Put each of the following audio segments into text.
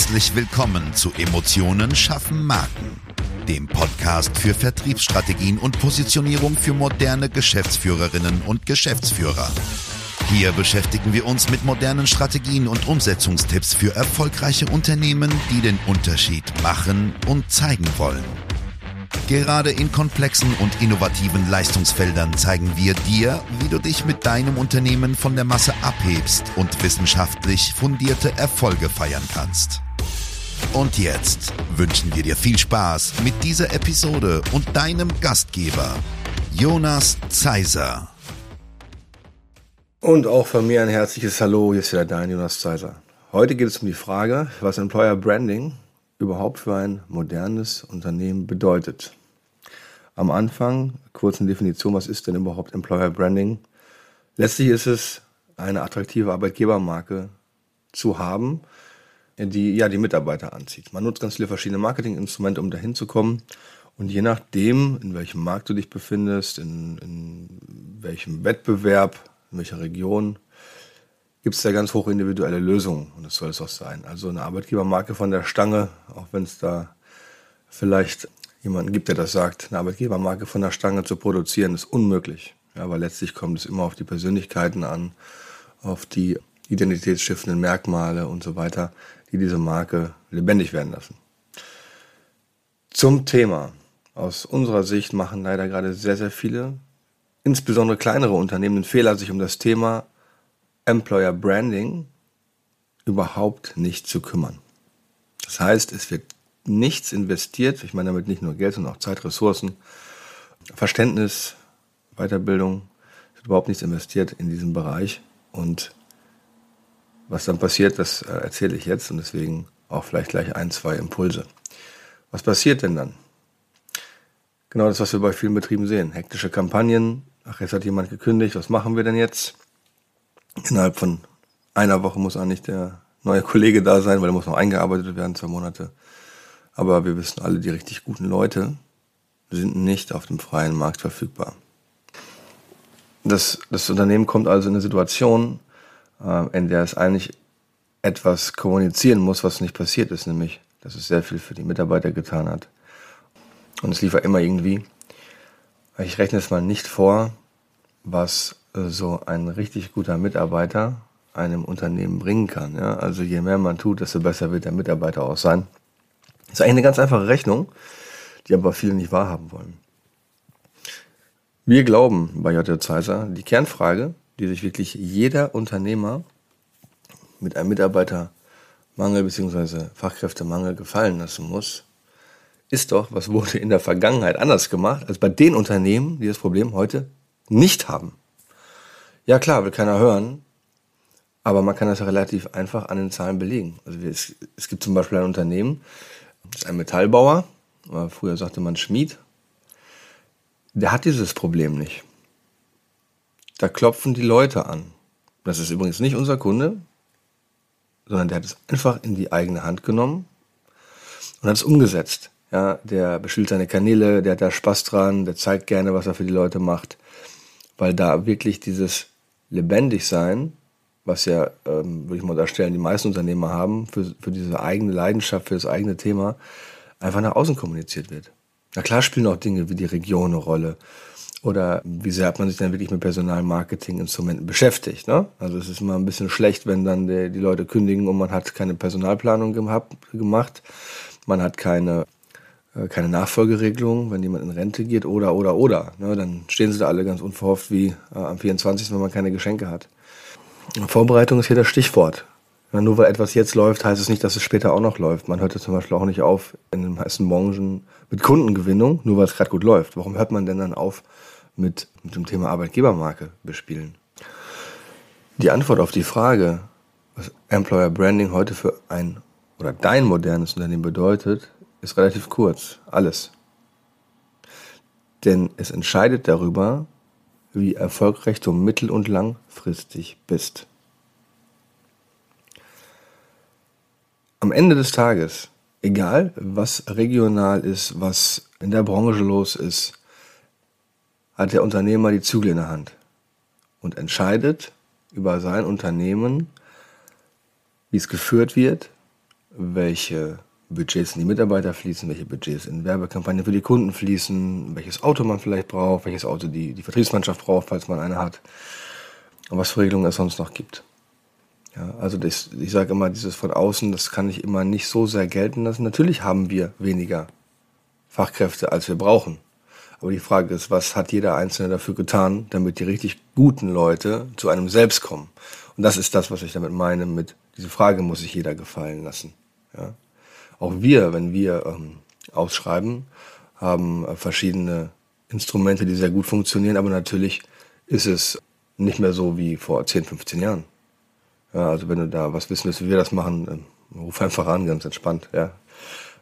Herzlich willkommen zu Emotionen schaffen Marken, dem Podcast für Vertriebsstrategien und Positionierung für moderne Geschäftsführerinnen und Geschäftsführer. Hier beschäftigen wir uns mit modernen Strategien und Umsetzungstipps für erfolgreiche Unternehmen, die den Unterschied machen und zeigen wollen. Gerade in komplexen und innovativen Leistungsfeldern zeigen wir dir, wie du dich mit deinem Unternehmen von der Masse abhebst und wissenschaftlich fundierte Erfolge feiern kannst. Und jetzt wünschen wir dir viel Spaß mit dieser Episode und deinem Gastgeber, Jonas Zeiser. Und auch von mir ein herzliches Hallo, hier ist wieder dein Jonas Zeiser. Heute geht es um die Frage, was Employer Branding überhaupt für ein modernes Unternehmen bedeutet. Am Anfang kurz eine Definition, was ist denn überhaupt Employer Branding? Letztlich ist es eine attraktive Arbeitgebermarke zu haben, die ja die Mitarbeiter anzieht. Man nutzt ganz viele verschiedene Marketinginstrumente, um dahin zu kommen. Und je nachdem, in welchem Markt du dich befindest, in, in welchem Wettbewerb, in welcher Region, gibt es da ganz hoch individuelle Lösungen. Und das soll es auch sein. Also eine Arbeitgebermarke von der Stange, auch wenn es da vielleicht jemanden gibt, der das sagt, eine Arbeitgebermarke von der Stange zu produzieren, ist unmöglich. Ja, aber letztlich kommt es immer auf die Persönlichkeiten an, auf die identitätsstiftenden Merkmale und so weiter, die diese Marke lebendig werden lassen. Zum Thema. Aus unserer Sicht machen leider gerade sehr, sehr viele, insbesondere kleinere Unternehmen, den Fehler, sich um das Thema Employer Branding überhaupt nicht zu kümmern. Das heißt, es wird nichts investiert. Ich meine damit nicht nur Geld, sondern auch Zeit, Ressourcen, Verständnis, Weiterbildung. Es wird überhaupt nichts investiert in diesen Bereich. Und was dann passiert, das äh, erzähle ich jetzt und deswegen auch vielleicht gleich ein, zwei Impulse. Was passiert denn dann? Genau das, was wir bei vielen Betrieben sehen. Hektische Kampagnen. Ach, jetzt hat jemand gekündigt. Was machen wir denn jetzt? Innerhalb von einer Woche muss eigentlich der neue Kollege da sein, weil er muss noch eingearbeitet werden, zwei Monate. Aber wir wissen alle, die richtig guten Leute sind nicht auf dem freien Markt verfügbar. Das, das Unternehmen kommt also in eine Situation, in der es eigentlich etwas kommunizieren muss, was nicht passiert ist, nämlich, dass es sehr viel für die Mitarbeiter getan hat. Und es liefert immer irgendwie. Ich rechne es mal nicht vor, was äh, so ein richtig guter Mitarbeiter einem Unternehmen bringen kann. Ja? Also je mehr man tut, desto besser wird der Mitarbeiter auch sein. Das ist eigentlich eine ganz einfache Rechnung, die aber viele nicht wahrhaben wollen. Wir glauben bei J. Zeiser, die Kernfrage, die sich wirklich jeder Unternehmer mit einem Mitarbeitermangel bzw. Fachkräftemangel gefallen lassen muss, ist doch, was wurde in der Vergangenheit anders gemacht, als bei den Unternehmen, die das Problem heute nicht haben. Ja klar, will keiner hören, aber man kann das relativ einfach an den Zahlen belegen. Also es, es gibt zum Beispiel ein Unternehmen, das ist ein Metallbauer, früher sagte man Schmied, der hat dieses Problem nicht. Da klopfen die Leute an. Das ist übrigens nicht unser Kunde, sondern der hat es einfach in die eigene Hand genommen und hat es umgesetzt. Ja, der bespielt seine Kanäle, der hat da Spaß dran, der zeigt gerne, was er für die Leute macht, weil da wirklich dieses Lebendigsein was ja, ähm, würde ich mal darstellen, die meisten Unternehmer haben, für, für diese eigene Leidenschaft, für das eigene Thema, einfach nach außen kommuniziert wird. Na klar spielen auch Dinge wie die Region eine Rolle. Oder wie sehr hat man sich dann wirklich mit Personalmarketing-Instrumenten beschäftigt. Ne? Also es ist immer ein bisschen schlecht, wenn dann die, die Leute kündigen und man hat keine Personalplanung gehabt, gemacht. Man hat keine, äh, keine Nachfolgeregelung, wenn jemand in Rente geht oder, oder, oder. Ne? Dann stehen sie da alle ganz unverhofft wie äh, am 24., wenn man keine Geschenke hat. Vorbereitung ist hier das Stichwort. Ja, nur weil etwas jetzt läuft, heißt es nicht, dass es später auch noch läuft. Man hört ja zum Beispiel auch nicht auf in den meisten Branchen mit Kundengewinnung, nur weil es gerade gut läuft. Warum hört man denn dann auf mit, mit dem Thema Arbeitgebermarke bespielen? Die Antwort auf die Frage, was Employer Branding heute für ein oder dein modernes Unternehmen bedeutet, ist relativ kurz. Alles. Denn es entscheidet darüber, wie erfolgreich du mittel- und langfristig bist. Am Ende des Tages, egal was regional ist, was in der Branche los ist, hat der Unternehmer die Zügel in der Hand und entscheidet über sein Unternehmen, wie es geführt wird, welche Budgets in die Mitarbeiter fließen, welche Budgets in Werbekampagnen für die Kunden fließen, welches Auto man vielleicht braucht, welches Auto die, die Vertriebsmannschaft braucht, falls man eine hat und was für Regelungen es sonst noch gibt. Ja, also das, ich sage immer, dieses von außen, das kann ich immer nicht so sehr gelten lassen. Natürlich haben wir weniger Fachkräfte, als wir brauchen. Aber die Frage ist, was hat jeder Einzelne dafür getan, damit die richtig guten Leute zu einem selbst kommen? Und das ist das, was ich damit meine, mit diese Frage muss sich jeder gefallen lassen. Ja? Auch wir, wenn wir ähm, ausschreiben, haben äh, verschiedene Instrumente, die sehr gut funktionieren, aber natürlich ist es nicht mehr so wie vor 10, 15 Jahren. Ja, also wenn du da was wissen willst, wie wir das machen, ähm, ruf einfach an, ganz entspannt. Ja.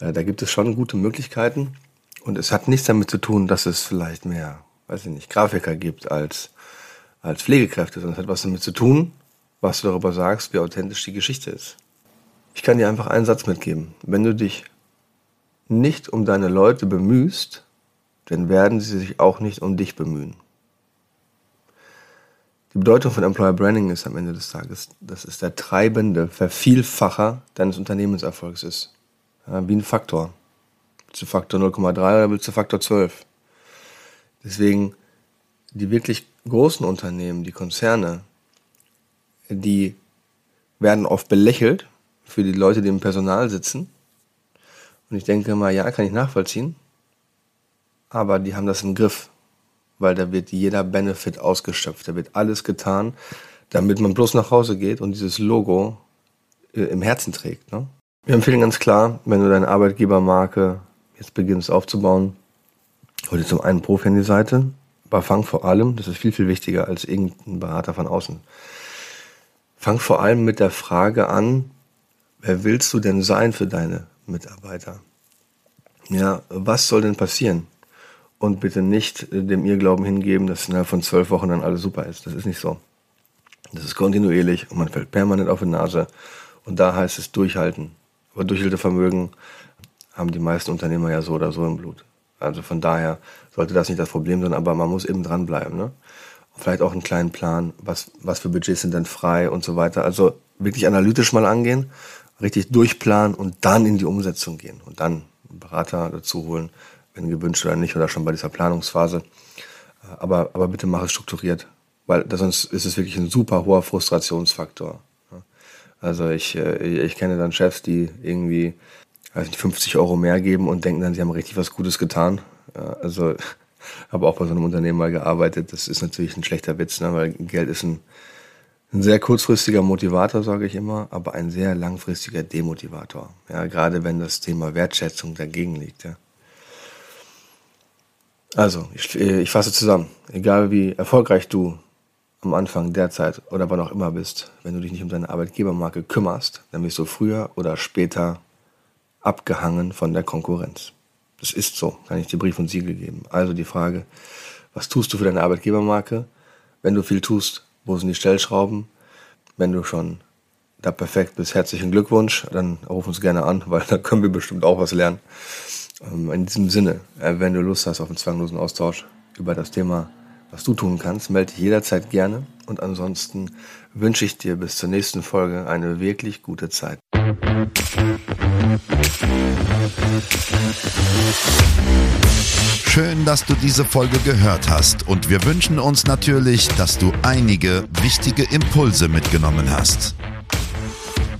Äh, da gibt es schon gute Möglichkeiten und es hat nichts damit zu tun, dass es vielleicht mehr, weiß ich nicht, Grafiker gibt als, als Pflegekräfte, sondern es hat was damit zu tun, was du darüber sagst, wie authentisch die Geschichte ist. Ich kann dir einfach einen Satz mitgeben. Wenn du dich nicht um deine Leute bemühst, dann werden sie sich auch nicht um dich bemühen. Die Bedeutung von Employer Branding ist am Ende des Tages, dass es der treibende Vervielfacher deines Unternehmenserfolgs ist. Ja, wie ein Faktor. Du Faktor 0,3 oder du Faktor 12? Deswegen, die wirklich großen Unternehmen, die Konzerne, die werden oft belächelt für die Leute, die im Personal sitzen. Und ich denke mal, ja, kann ich nachvollziehen. Aber die haben das im Griff weil da wird jeder Benefit ausgeschöpft. Da wird alles getan, damit man bloß nach Hause geht und dieses Logo äh, im Herzen trägt. Ne? Wir empfehlen ganz klar, wenn du deine Arbeitgebermarke jetzt beginnst aufzubauen, hol dir zum einen Profi an die Seite, aber fang vor allem, das ist viel, viel wichtiger als irgendein Berater von außen, fang vor allem mit der Frage an, wer willst du denn sein für deine Mitarbeiter? Ja, was soll denn passieren? Und bitte nicht äh, dem Irrglauben hingeben, dass innerhalb von zwölf Wochen dann alles super ist. Das ist nicht so. Das ist kontinuierlich und man fällt permanent auf die Nase. Und da heißt es durchhalten. Aber Durchhaltevermögen haben die meisten Unternehmer ja so oder so im Blut. Also von daher sollte das nicht das Problem sein, aber man muss eben dranbleiben. Ne? vielleicht auch einen kleinen Plan, was, was für Budgets sind denn frei und so weiter. Also wirklich analytisch mal angehen, richtig durchplanen und dann in die Umsetzung gehen und dann einen Berater dazu holen, wenn gewünscht oder nicht, oder schon bei dieser Planungsphase. Aber, aber bitte mach es strukturiert, weil sonst ist es wirklich ein super hoher Frustrationsfaktor. Also ich, äh, ich kenne dann Chefs, die irgendwie nicht, 50 Euro mehr geben und denken dann, sie haben richtig was Gutes getan. Also habe auch bei so einem Unternehmen mal gearbeitet. Das ist natürlich ein schlechter Witz, ne? weil Geld ist ein, ein sehr kurzfristiger Motivator, sage ich immer, aber ein sehr langfristiger Demotivator. Ja, gerade wenn das Thema Wertschätzung dagegen liegt. Ja. Also, ich, äh, ich fasse zusammen. Egal wie erfolgreich du am Anfang derzeit oder wann auch immer bist, wenn du dich nicht um deine Arbeitgebermarke kümmerst, dann wirst du früher oder später abgehangen von der Konkurrenz. Das ist so, kann ich dir Brief und Siegel geben. Also die Frage, was tust du für deine Arbeitgebermarke? Wenn du viel tust, wo sind die Stellschrauben? Wenn du schon da perfekt bist, herzlichen Glückwunsch, dann ruf uns gerne an, weil da können wir bestimmt auch was lernen. Ähm, in diesem Sinne, äh, wenn du Lust hast auf einen zwanglosen Austausch über das Thema, was du tun kannst, melde dich jederzeit gerne. Und ansonsten wünsche ich dir bis zur nächsten Folge eine wirklich gute Zeit. Schön, dass du diese Folge gehört hast und wir wünschen uns natürlich, dass du einige wichtige Impulse mitgenommen hast.